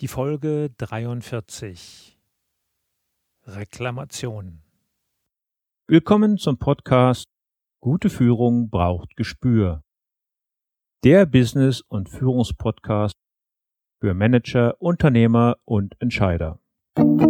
Die Folge 43 Reklamation. Willkommen zum Podcast Gute Führung braucht Gespür. Der Business- und Führungspodcast für Manager, Unternehmer und Entscheider. Hallo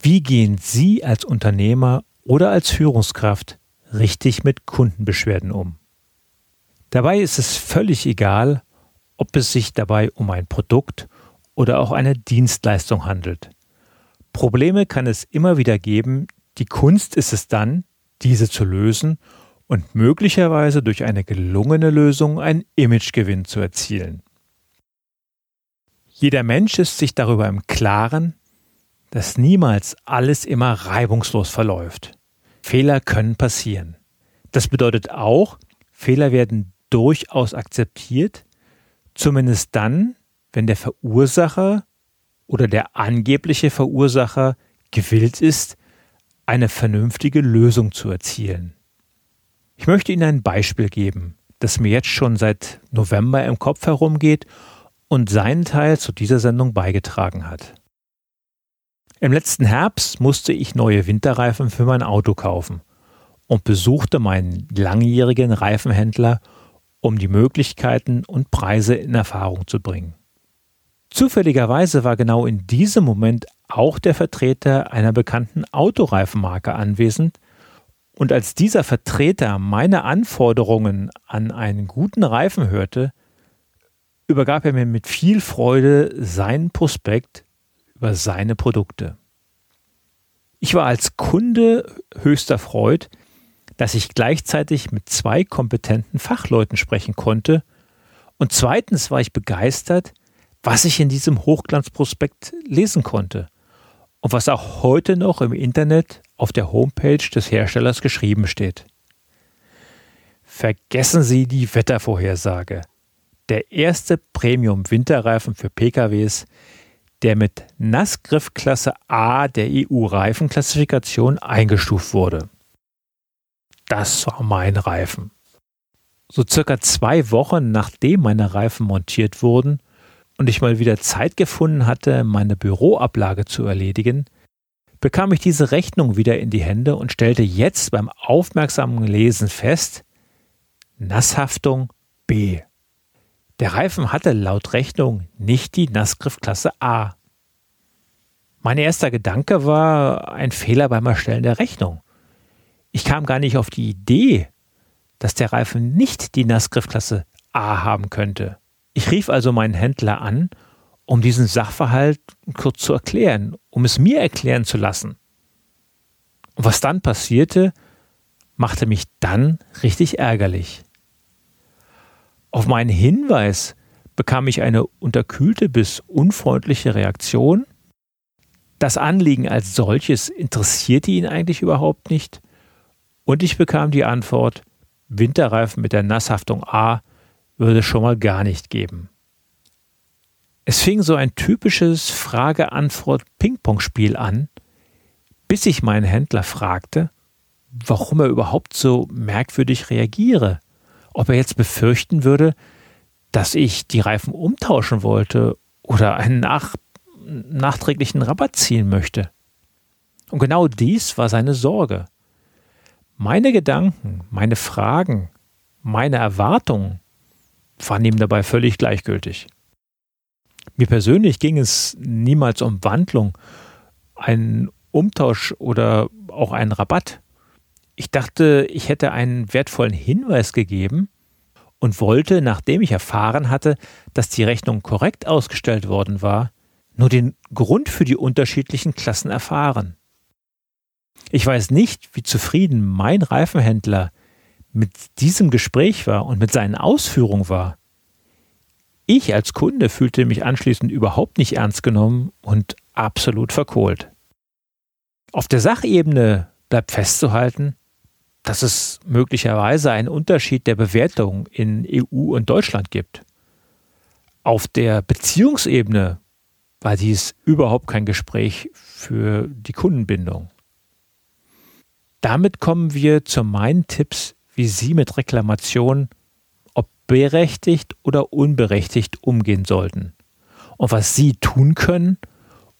Wie gehen Sie als Unternehmer oder als Führungskraft richtig mit Kundenbeschwerden um? Dabei ist es völlig egal, ob es sich dabei um ein Produkt oder auch eine Dienstleistung handelt. Probleme kann es immer wieder geben, die Kunst ist es dann, diese zu lösen und möglicherweise durch eine gelungene Lösung einen Imagegewinn zu erzielen. Jeder Mensch ist sich darüber im Klaren, dass niemals alles immer reibungslos verläuft. Fehler können passieren. Das bedeutet auch, Fehler werden durchaus akzeptiert, zumindest dann, wenn der Verursacher oder der angebliche Verursacher gewillt ist, eine vernünftige Lösung zu erzielen. Ich möchte Ihnen ein Beispiel geben, das mir jetzt schon seit November im Kopf herumgeht und seinen Teil zu dieser Sendung beigetragen hat. Im letzten Herbst musste ich neue Winterreifen für mein Auto kaufen und besuchte meinen langjährigen Reifenhändler, um die Möglichkeiten und Preise in Erfahrung zu bringen. Zufälligerweise war genau in diesem Moment auch der Vertreter einer bekannten Autoreifenmarke anwesend, und als dieser Vertreter meine Anforderungen an einen guten Reifen hörte, übergab er mir mit viel Freude seinen Prospekt über seine Produkte. Ich war als Kunde höchst erfreut, dass ich gleichzeitig mit zwei kompetenten Fachleuten sprechen konnte, und zweitens war ich begeistert, was ich in diesem Hochglanzprospekt lesen konnte und was auch heute noch im Internet auf der Homepage des Herstellers geschrieben steht. Vergessen Sie die Wettervorhersage der erste Premium-Winterreifen für PKWs, der mit Nassgriffklasse A der EU-Reifenklassifikation eingestuft wurde. Das war mein Reifen. So circa zwei Wochen nachdem meine Reifen montiert wurden und ich mal wieder Zeit gefunden hatte, meine Büroablage zu erledigen, bekam ich diese Rechnung wieder in die Hände und stellte jetzt beim aufmerksamen Lesen fest, Nasshaftung B. Der Reifen hatte laut Rechnung nicht die Nassgriffklasse A. Mein erster Gedanke war ein Fehler beim Erstellen der Rechnung. Ich kam gar nicht auf die Idee, dass der Reifen nicht die Nassgriffklasse A haben könnte. Ich rief also meinen Händler an, um diesen Sachverhalt kurz zu erklären, um es mir erklären zu lassen. Und was dann passierte, machte mich dann richtig ärgerlich. Auf meinen Hinweis bekam ich eine unterkühlte bis unfreundliche Reaktion. Das Anliegen als solches interessierte ihn eigentlich überhaupt nicht. Und ich bekam die Antwort, Winterreifen mit der Nasshaftung A würde es schon mal gar nicht geben. Es fing so ein typisches Frage-Antwort-Ping-Pong-Spiel an, bis ich meinen Händler fragte, warum er überhaupt so merkwürdig reagiere ob er jetzt befürchten würde, dass ich die Reifen umtauschen wollte oder einen nach, nachträglichen Rabatt ziehen möchte. Und genau dies war seine Sorge. Meine Gedanken, meine Fragen, meine Erwartungen waren ihm dabei völlig gleichgültig. Mir persönlich ging es niemals um Wandlung, einen Umtausch oder auch einen Rabatt. Ich dachte, ich hätte einen wertvollen Hinweis gegeben und wollte, nachdem ich erfahren hatte, dass die Rechnung korrekt ausgestellt worden war, nur den Grund für die unterschiedlichen Klassen erfahren. Ich weiß nicht, wie zufrieden mein Reifenhändler mit diesem Gespräch war und mit seinen Ausführungen war. Ich als Kunde fühlte mich anschließend überhaupt nicht ernst genommen und absolut verkohlt. Auf der Sachebene bleibt festzuhalten, dass es möglicherweise einen Unterschied der Bewertung in EU und Deutschland gibt. Auf der Beziehungsebene war dies überhaupt kein Gespräch für die Kundenbindung. Damit kommen wir zu meinen Tipps, wie Sie mit Reklamationen, ob berechtigt oder unberechtigt, umgehen sollten und was Sie tun können,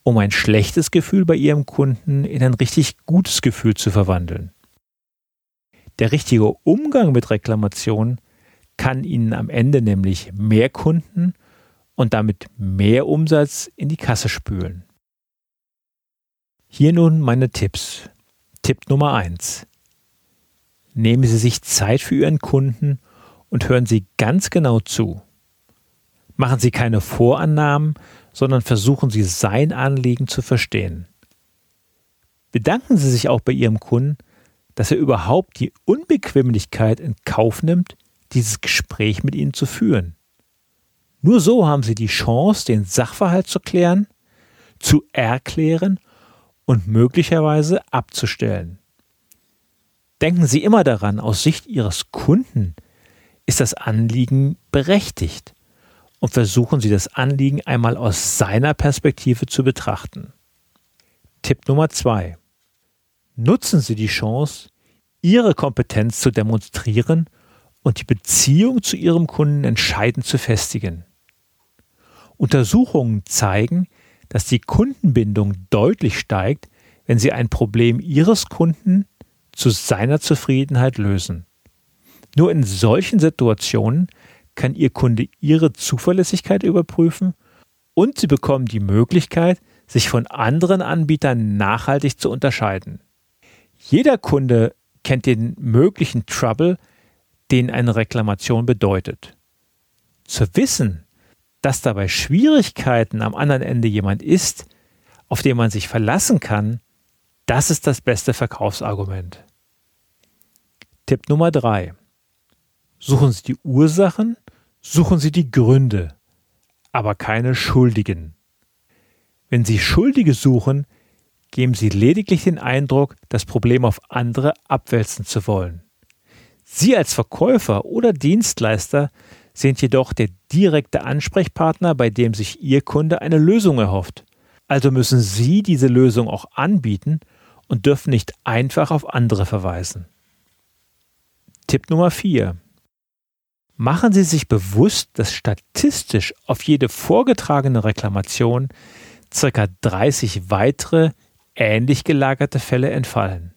um ein schlechtes Gefühl bei Ihrem Kunden in ein richtig gutes Gefühl zu verwandeln. Der richtige Umgang mit Reklamationen kann Ihnen am Ende nämlich mehr Kunden und damit mehr Umsatz in die Kasse spülen. Hier nun meine Tipps. Tipp Nummer 1. Nehmen Sie sich Zeit für Ihren Kunden und hören Sie ganz genau zu. Machen Sie keine Vorannahmen, sondern versuchen Sie sein Anliegen zu verstehen. Bedanken Sie sich auch bei Ihrem Kunden, dass er überhaupt die Unbequemlichkeit in Kauf nimmt, dieses Gespräch mit Ihnen zu führen. Nur so haben Sie die Chance, den Sachverhalt zu klären, zu erklären und möglicherweise abzustellen. Denken Sie immer daran, aus Sicht Ihres Kunden ist das Anliegen berechtigt und versuchen Sie das Anliegen einmal aus seiner Perspektive zu betrachten. Tipp Nummer zwei: Nutzen Sie die Chance, Ihre Kompetenz zu demonstrieren und die Beziehung zu Ihrem Kunden entscheidend zu festigen. Untersuchungen zeigen, dass die Kundenbindung deutlich steigt, wenn Sie ein Problem Ihres Kunden zu seiner Zufriedenheit lösen. Nur in solchen Situationen kann Ihr Kunde Ihre Zuverlässigkeit überprüfen und Sie bekommen die Möglichkeit, sich von anderen Anbietern nachhaltig zu unterscheiden. Jeder Kunde kennt den möglichen Trouble, den eine Reklamation bedeutet. Zu wissen, dass dabei Schwierigkeiten am anderen Ende jemand ist, auf den man sich verlassen kann, das ist das beste Verkaufsargument. Tipp Nummer drei: Suchen Sie die Ursachen suchen Sie die Gründe, aber keine Schuldigen. Wenn Sie Schuldige suchen, geben Sie lediglich den Eindruck, das Problem auf andere abwälzen zu wollen. Sie als Verkäufer oder Dienstleister sind jedoch der direkte Ansprechpartner, bei dem sich Ihr Kunde eine Lösung erhofft. Also müssen Sie diese Lösung auch anbieten und dürfen nicht einfach auf andere verweisen. Tipp Nummer 4. Machen Sie sich bewusst, dass statistisch auf jede vorgetragene Reklamation ca. 30 weitere ähnlich gelagerte Fälle entfallen.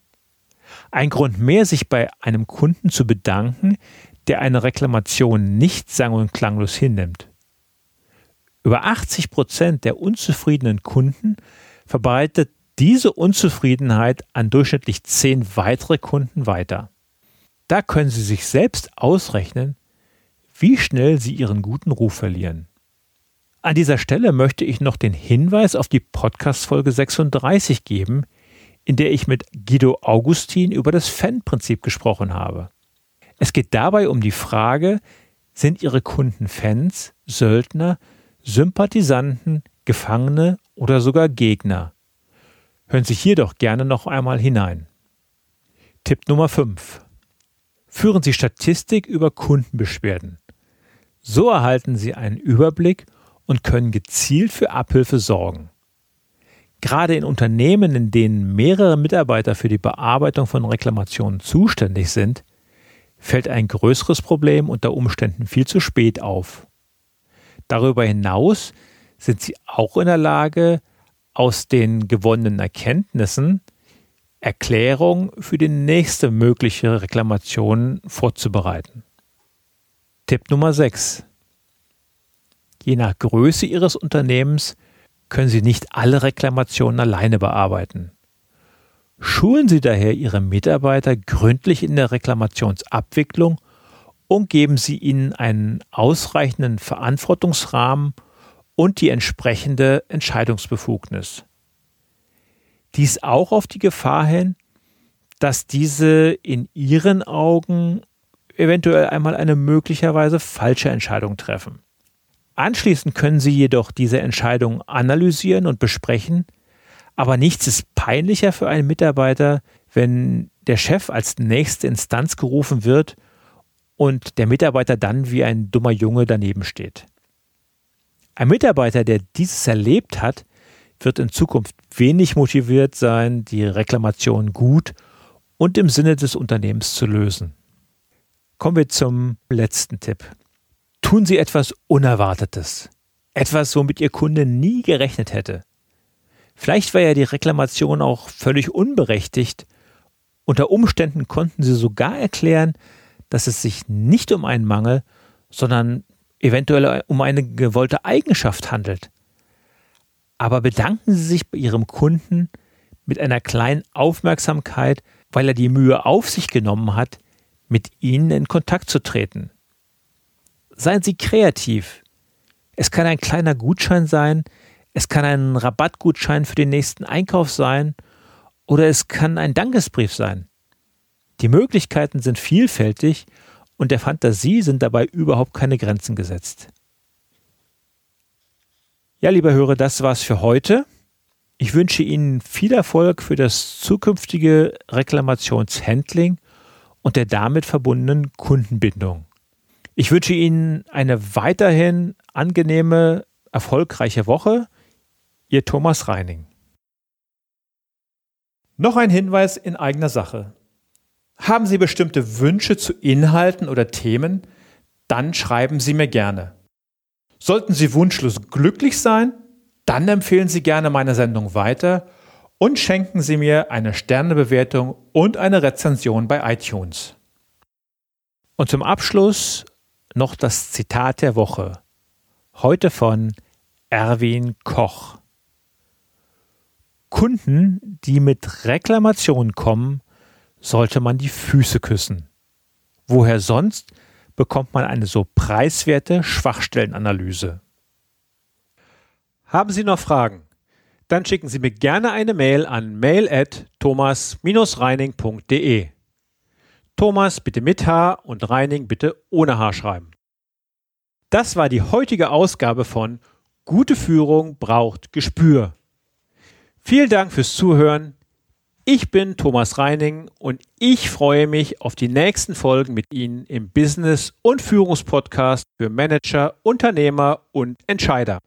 Ein Grund mehr, sich bei einem Kunden zu bedanken, der eine Reklamation nicht sang- und klanglos hinnimmt. Über 80 Prozent der unzufriedenen Kunden verbreitet diese Unzufriedenheit an durchschnittlich zehn weitere Kunden weiter. Da können Sie sich selbst ausrechnen, wie schnell sie ihren guten Ruf verlieren. An dieser Stelle möchte ich noch den Hinweis auf die Podcast-Folge 36 geben, in der ich mit Guido Augustin über das Fan-Prinzip gesprochen habe. Es geht dabei um die Frage, sind Ihre Kunden Fans, Söldner, Sympathisanten, Gefangene oder sogar Gegner? Hören Sie hier doch gerne noch einmal hinein. Tipp Nummer 5. Führen Sie Statistik über Kundenbeschwerden. So erhalten Sie einen Überblick und können gezielt für Abhilfe sorgen. Gerade in Unternehmen, in denen mehrere Mitarbeiter für die Bearbeitung von Reklamationen zuständig sind, fällt ein größeres Problem unter Umständen viel zu spät auf. Darüber hinaus sind sie auch in der Lage, aus den gewonnenen Erkenntnissen Erklärungen für die nächste mögliche Reklamation vorzubereiten. Tipp Nummer 6. Je nach Größe Ihres Unternehmens können Sie nicht alle Reklamationen alleine bearbeiten. Schulen Sie daher Ihre Mitarbeiter gründlich in der Reklamationsabwicklung und geben Sie ihnen einen ausreichenden Verantwortungsrahmen und die entsprechende Entscheidungsbefugnis. Dies auch auf die Gefahr hin, dass diese in Ihren Augen eventuell einmal eine möglicherweise falsche Entscheidung treffen. Anschließend können Sie jedoch diese Entscheidung analysieren und besprechen, aber nichts ist peinlicher für einen Mitarbeiter, wenn der Chef als nächste Instanz gerufen wird und der Mitarbeiter dann wie ein dummer Junge daneben steht. Ein Mitarbeiter, der dieses erlebt hat, wird in Zukunft wenig motiviert sein, die Reklamation gut und im Sinne des Unternehmens zu lösen. Kommen wir zum letzten Tipp. Tun Sie etwas Unerwartetes. Etwas, womit Ihr Kunde nie gerechnet hätte. Vielleicht war ja die Reklamation auch völlig unberechtigt. Unter Umständen konnten Sie sogar erklären, dass es sich nicht um einen Mangel, sondern eventuell um eine gewollte Eigenschaft handelt. Aber bedanken Sie sich bei Ihrem Kunden mit einer kleinen Aufmerksamkeit, weil er die Mühe auf sich genommen hat, mit Ihnen in Kontakt zu treten. Seien Sie kreativ. Es kann ein kleiner Gutschein sein, es kann ein Rabattgutschein für den nächsten Einkauf sein oder es kann ein Dankesbrief sein. Die Möglichkeiten sind vielfältig und der Fantasie sind dabei überhaupt keine Grenzen gesetzt. Ja, lieber Hörer, das war's für heute. Ich wünsche Ihnen viel Erfolg für das zukünftige Reklamationshandling und der damit verbundenen Kundenbindung. Ich wünsche Ihnen eine weiterhin angenehme, erfolgreiche Woche. Ihr Thomas Reining. Noch ein Hinweis in eigener Sache. Haben Sie bestimmte Wünsche zu Inhalten oder Themen? Dann schreiben Sie mir gerne. Sollten Sie wunschlos glücklich sein? Dann empfehlen Sie gerne meine Sendung weiter und schenken Sie mir eine Sternebewertung und eine Rezension bei iTunes. Und zum Abschluss noch das Zitat der Woche. Heute von Erwin Koch. Kunden, die mit Reklamationen kommen, sollte man die Füße küssen. Woher sonst bekommt man eine so preiswerte Schwachstellenanalyse? Haben Sie noch Fragen? Dann schicken Sie mir gerne eine Mail an mail@thomas-reining.de. Thomas bitte mit H und Reining bitte ohne H schreiben. Das war die heutige Ausgabe von Gute Führung braucht Gespür. Vielen Dank fürs Zuhören. Ich bin Thomas Reining und ich freue mich auf die nächsten Folgen mit Ihnen im Business- und Führungspodcast für Manager, Unternehmer und Entscheider.